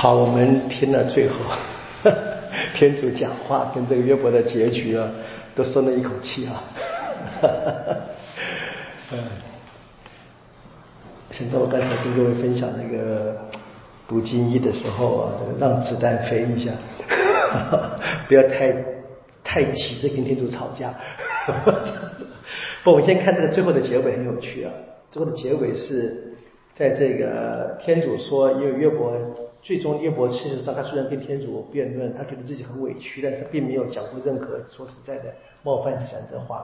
好，我们听了最后 天主讲话跟这个约伯的结局啊，都松了一口气啊。嗯，想到我刚才跟各位分享那个读经义的时候啊，这个让子弹飞一下，不要太太急着跟天主吵架。不，我们先看这个最后的结尾很有趣啊。最后的结尾是在这个天主说，因为约伯。最终，约伯事实上，他虽然跟天主辩论，他觉得自己很委屈，但是并没有讲过任何说实在的冒犯神的话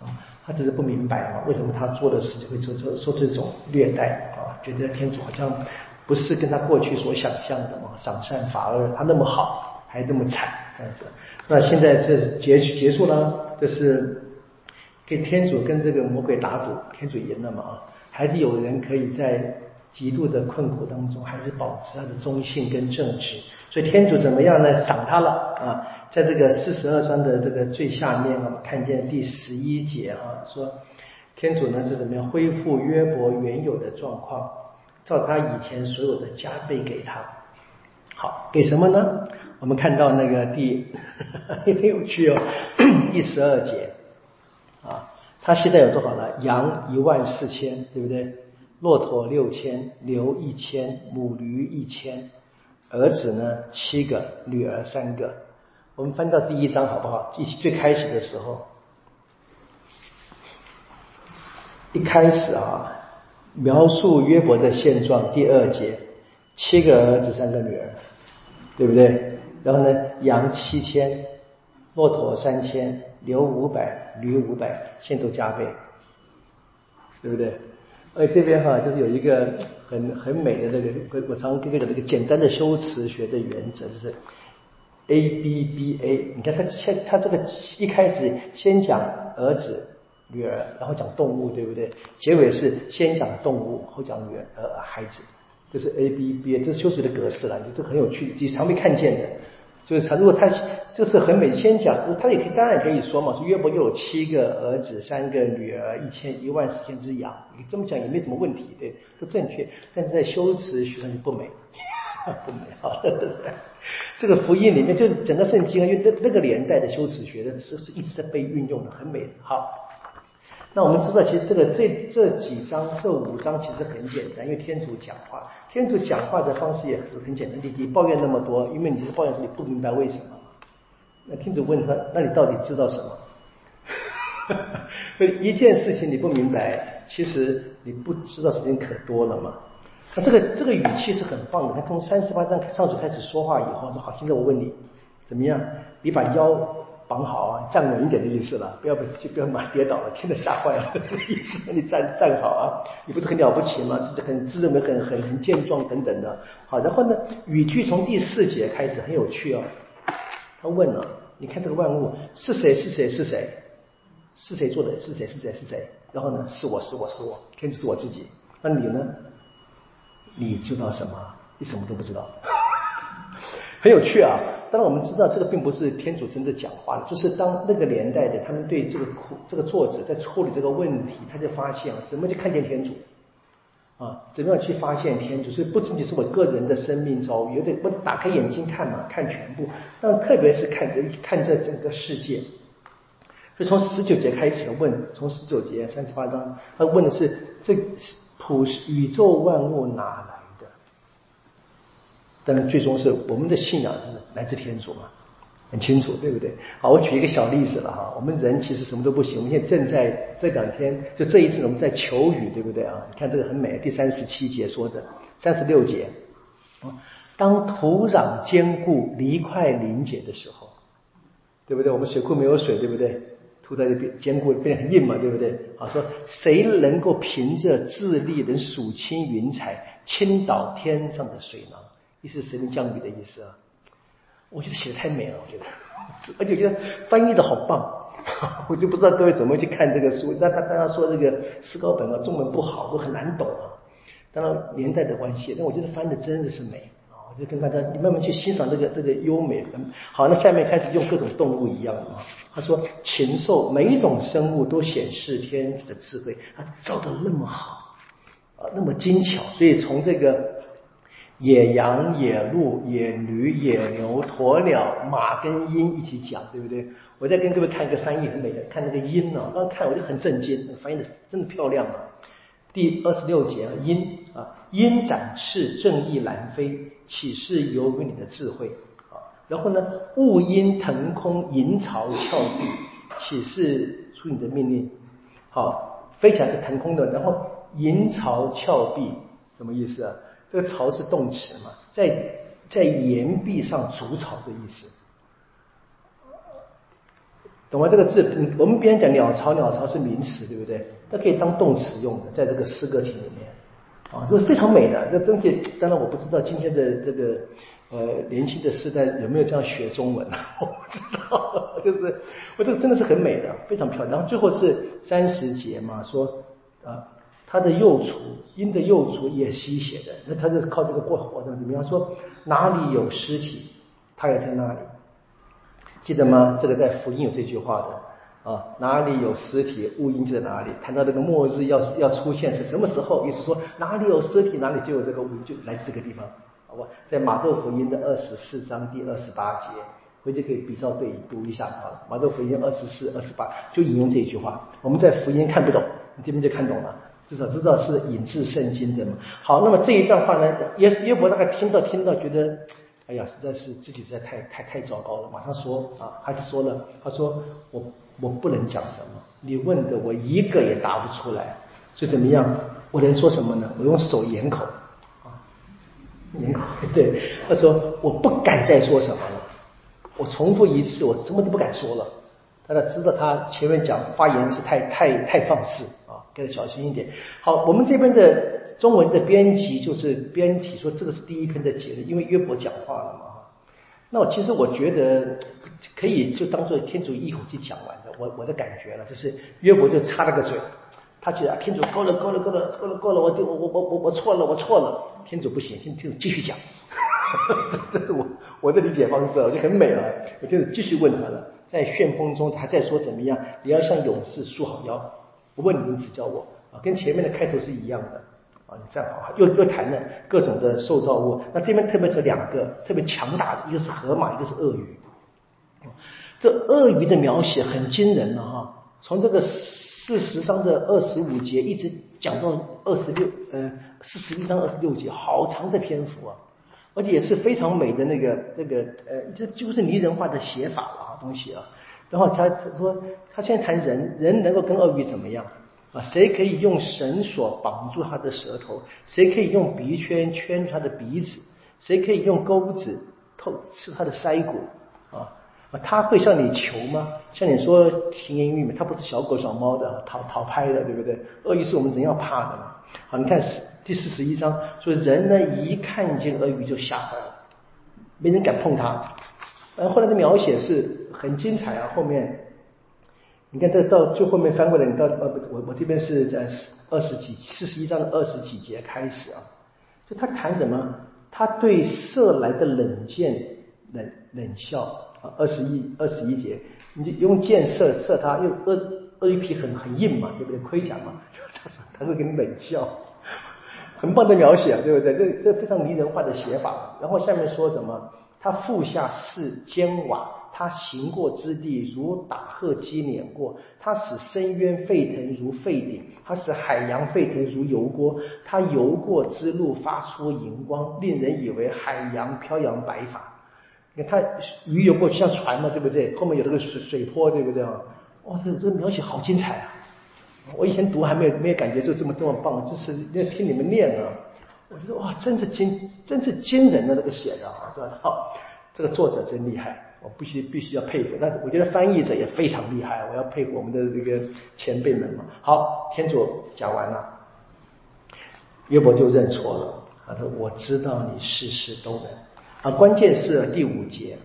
啊。他只是不明白啊，为什么他做的事情会受受受这种虐待啊？觉得天主好像不是跟他过去所想象的嘛，赏善罚恶，他那么好，还那么惨这样子。那现在这结结束了，这是给天主跟这个魔鬼打赌，天主赢了嘛啊？还是有人可以在。极度的困苦当中，还是保持他的忠信跟正直，所以天主怎么样呢？赏他了啊！在这个四十二章的这个最下面，我们看见第十一节啊，说天主呢是怎么样恢复约伯原有的状况，照他以前所有的加倍给他。好，给什么呢？我们看到那个第很有趣哦，第十二节，他现在有多少呢？羊一万四千，对不对？骆驼六千，牛一千，母驴一千，儿子呢七个，女儿三个。我们翻到第一章好不好？一起最开始的时候，一开始啊，描述约伯的现状。第二节，七个儿子，三个女儿，对不对？然后呢，羊七千，骆驼三千，牛五百，驴五百，现都加倍，对不对？而，这边哈就是有一个很很美的那个，我我常跟那个那个简单的修辞学的原则，就是 A B B A。你看他先他这个一开始先讲儿子、女儿，然后讲动物，对不对？结尾是先讲动物，后讲女儿、孩子，这是 A B B A，这是修辞的格式了，这很有趣，你常没看见的。就是他，如果他这是很美，先讲，他也可以，当然可以说嘛，说约伯又有七个儿子，三个女儿，一千一万四千只羊，你这么讲也没什么问题，对，都正确。但是在修辞学上就不美，不美啊！这个福音里面，就整个圣经啊，因为那那个年代的修辞学的词是一直在被运用的，很美。好。那我们知道，其实这个这这几章这五章其实很简单，因为天主讲话，天主讲话的方式也是很简单。你你抱怨那么多，因为你是抱怨说你不明白为什么。那天主问他，那你到底知道什么？所以一件事情你不明白，其实你不知道事情可多了嘛。那这个这个语气是很棒的。他从三十八章上主开始说话以后说好，现在我问你怎么样？你把腰。绑好啊，站稳一点的意思了，不要不不要马跌倒了，听得吓坏了。意 思你站站好啊，你不是很了不起吗？自己很自认为很很很健壮等等的。好，然后呢，语句从第四节开始很有趣哦。他问了，你看这个万物是谁是谁是谁是谁做的？是谁是谁是谁？然后呢，是我是我是我，天主是我自己。那你呢？你知道什么？你什么都不知道。很有趣啊。当然，我们知道这个并不是天主真的讲话就是当那个年代的他们对这个这个作者在处理这个问题，他就发现怎么去看见天主啊，怎么样去发现天主？所以不仅仅是我个人的生命遭遇，有点我打开眼睛看嘛，看全部，但特别是看这看这整个世界。所以从十九节开始问，从十九节三十八章，他问的是这普宇宙万物哪来的？但最终是我们的信仰是来自天主嘛，很清楚，对不对？好，我举一个小例子了哈。我们人其实什么都不行，我们现在正在这两天，就这一次我们在求雨，对不对啊？你看这个很美，第三十七节说的，三十六节，当土壤坚固、泥块凝结的时候，对不对？我们水库没有水，对不对？土在这变坚固，变得很硬嘛，对不对？好，说谁能够凭着智力能数清云彩，倾倒天上的水呢？意思神降雨的意思啊，我觉得写的太美了，我觉得，而且觉得翻译的好棒，我就不知道各位怎么去看这个书。那他大家说这个诗高本啊，中文不好，都很难懂啊。当然年代的关系，但我觉得翻的真的是美啊。我就跟大家你慢慢去欣赏这个这个优美。好，那下面开始用各种动物一样的嘛。他说禽兽每一种生物都显示天的智慧，他造的那么好啊，那么精巧，所以从这个。野羊、野鹿、野驴、野牛、鸵鸟、马跟鹰一起讲，对不对？我再跟各位看一个翻译很美的，看那个鹰呢，刚看我就很震惊，翻译的真的漂亮啊。第二十六节，鹰啊，鹰展翅，正义南飞，岂是由于你的智慧啊？然后呢，雾阴腾空，银巢峭壁，岂是出你的命令？好，飞起来是腾空的，然后银巢峭壁什么意思啊？这个巢是动词嘛，在在岩壁上筑巢的意思，懂吗？这个字，我们别人讲鸟巢，鸟巢是名词，对不对？它可以当动词用的，在这个诗歌体里面，啊，这是非常美的。这东西，当然我不知道今天的这个呃年轻的时代有没有这样学中文，我不知道。就是我这个真的是很美的，非常漂亮。然后最后是三十节嘛，说啊。他的幼雏，鹰的幼雏也吸血的，那他就是靠这个过活的。怎么样说？哪里有尸体，他也在那里。记得吗？这个在福音有这句话的啊，哪里有尸体，乌鹰就在哪里。谈到这个末日要要出现是什么时候？意思说哪里有尸体，哪里就有这个乌，就来自这个地方，好吧？在马窦福音的二十四章第二十八节，回去可以比照对读一下啊。马窦福音二十四、二十八就引用这一句话。我们在福音看不懂，你这边就看懂了。至少知道是引自圣经的嘛。好，那么这一段话呢，约约伯大概听到听到，觉得，哎呀，实在是自己实在太太太糟糕了，马上说啊，还是说了，他说我我不能讲什么，你问的我一个也答不出来，所以怎么样，我能说什么呢？我用手掩口啊，掩口 对，他说我不敢再说什么了，我重复一次，我什么都不敢说了。大家知道他前面讲发言是太太太放肆。要小心一点。好，我们这边的中文的编辑就是编辑说这个是第一篇的节论，因为约伯讲话了嘛。那我其实我觉得可以就当做天主一口气讲完的。我我的感觉了，就是约伯就插了个嘴，他觉得啊天主够了够了够了够了够了，我就我我我我错了我错了。天主不行，天主继续讲。这是我我的理解方式，我就很美了。我就继续问他了，在旋风中他在说怎么样？你要向勇士束好腰。我问你们指教我啊，跟前面的开头是一样的啊。你站好，又又谈了各种的受造物。那这边特别是两个特别强大的，一个是河马，一个是鳄鱼。这鳄鱼的描写很惊人了哈，从这个四十章的二十五节一直讲到二十六呃四十一章二十六节，好长的篇幅啊，而且也是非常美的那个那个呃，这就是拟人化的写法了啊东西啊。然后他说，他现在谈人，人能够跟鳄鱼怎么样啊？谁可以用绳索绑住他的舌头？谁可以用鼻圈圈他的鼻子？谁可以用钩子透吃他的腮骨？啊啊！他会向你求吗？像你说甜言蜜语，他不是小狗小猫的讨讨拍的，对不对？鳄鱼是我们人要怕的嘛。好，你看第四十一章说人呢，一看见鳄鱼就吓坏了，没人敢碰它。呃，后来的描写是很精彩啊！后面你看，这到最后面翻过来，你到呃，我我这边是在二十几四十一章的二十几节开始啊，就他谈什么？他对射来的冷箭冷冷笑啊，二十一二十一节，你就用箭射射他，因为鳄鳄鱼皮很很硬嘛，对不对？盔甲嘛，他说他会给你冷笑，很棒的描写，对不对？这这非常拟人化的写法。然后下面说什么？他腹下似坚瓦，他行过之地如打鹤击碾过，他使深渊沸腾如沸鼎，他使海洋沸腾如油锅，他游过之路发出荧光，令人以为海洋飘扬白发。你看他鱼游过去像船嘛，对不对？后面有那个水水波，对不对啊？哇，这这描写好精彩啊！我以前读还没有没有感觉就这么这么棒，这是要听你们念啊。我觉得哇，真是惊，真是惊人的那个写的啊，是吧？好，这个作者真厉害，我必须必须要佩服。但是我觉得翻译者也非常厉害，我要佩服我们的这个前辈们嘛。好，天主讲完了，约伯就认错了，他说：“我知道你事事都能。”啊，关键是第五节，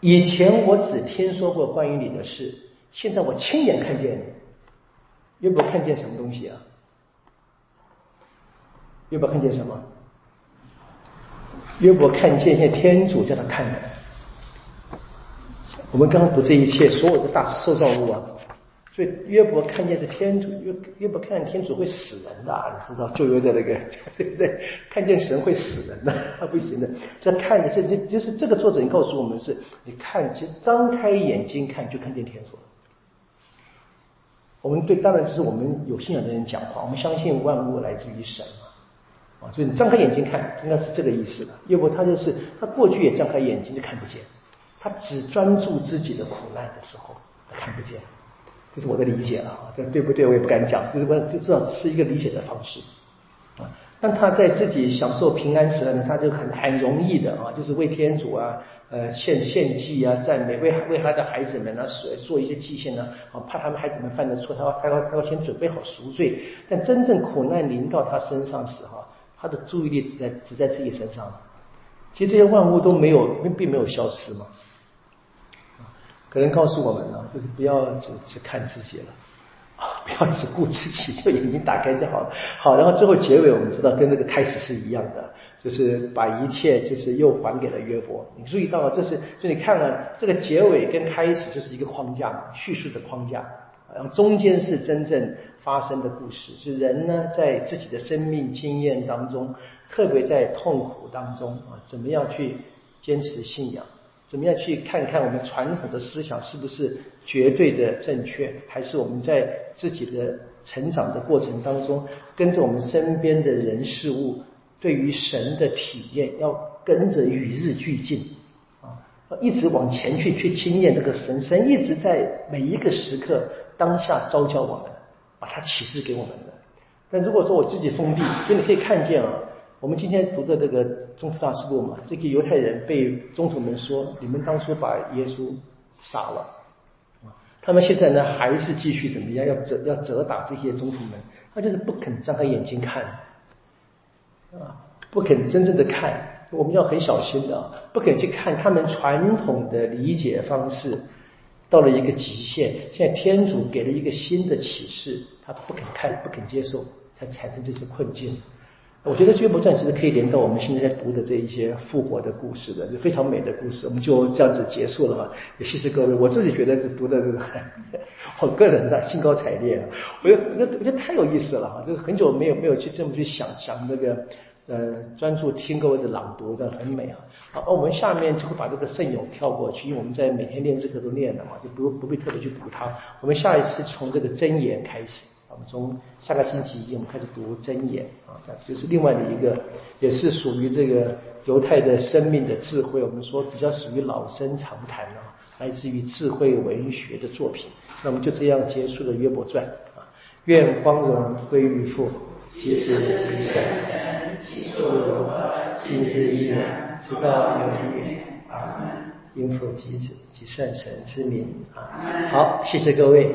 以前我只听说过关于你的事，现在我亲眼看见你。约伯看见什么东西啊？约伯看见什么？约伯看见现在天主叫他看的。我们刚刚读这一切，所有的大受造物啊，所以约伯看见是天主，约约伯看见天主会死人的，你知道旧约的那个 对不对？看见神会死人的，他不行的。这看着这这就是这个作者，告诉我们是，你看就张开眼睛看就看见天主。我们对当然只是我们有信仰的人讲话，我们相信万物来自于神，啊，所以你张开眼睛看，应该是这个意思了。要不他就是他过去也张开眼睛就看不见，他只专注自己的苦难的时候他看不见。这是我的理解了啊，这对不对？我也不敢讲，就是我就知道是一个理解的方式啊。当他在自己享受平安时呢，他就很很容易的啊，就是为天主啊，呃，献献祭啊，赞美，为为他的孩子们呢，做做一些祭献呢，啊，怕他们孩子们犯的错，他要他要他要先准备好赎罪。但真正苦难临到他身上时，哈，他的注意力只在只在自己身上。其实这些万物都没有，并没有消失嘛。可能告诉我们呢，就是不要只只看自己了，啊，不要只顾自己，就眼睛打开就好了。好，然后最后结尾我们知道跟那个开始是一样的，就是把一切就是又还给了约伯。你注意到了，这是就你看了这个结尾跟开始就是一个框架，叙述的框架，然后中间是真正发生的故事，是人呢在自己的生命经验当中，特别在痛苦当中啊，怎么样去坚持信仰。怎么样去看看我们传统的思想是不是绝对的正确，还是我们在自己的成长的过程当中，跟着我们身边的人事物，对于神的体验要跟着与日俱进啊，一直往前去去经验这个神，神一直在每一个时刻当下召教我们，把它启示给我们的。但如果说我自己封闭，所以你可以看见啊。我们今天读的这个《中土大事录》嘛，这个犹太人被中土们说，你们当初把耶稣杀了，他们现在呢还是继续怎么样，要责要责打这些中土们，他就是不肯张开眼睛看，啊，不肯真正的看，我们要很小心的，不肯去看他们传统的理解方式到了一个极限，现在天主给了一个新的启示，他不肯看，不肯接受，才产生这些困境。我觉得《约伯传》其实可以连到我们现在在读的这一些复活的故事的，就非常美的故事。我们就这样子结束了嘛？也谢谢各位。我自己觉得是读的这个，我个人的兴高采烈。我觉得，我觉得太有意思了哈！就是很久没有没有去这么去想想那个，呃，专注听各位的朗读的，很美啊。好，我们下面就会把这个圣咏跳过去，因为我们在每天练这个都练了嘛，就不不必特别去读它。我们下一次从这个真言开始。我们从下个星期一，我们开始读真言啊，这是另外的一个，也是属于这个犹太的生命的智慧。我们说比较属于老生常谈啊，来自于智慧文学的作品。那我们就这样结束了约伯传啊。愿光荣归于父，及子及圣神，起初如何，今日依然，直到永远。阿门。因父及子及圣神之名啊。好，谢谢各位。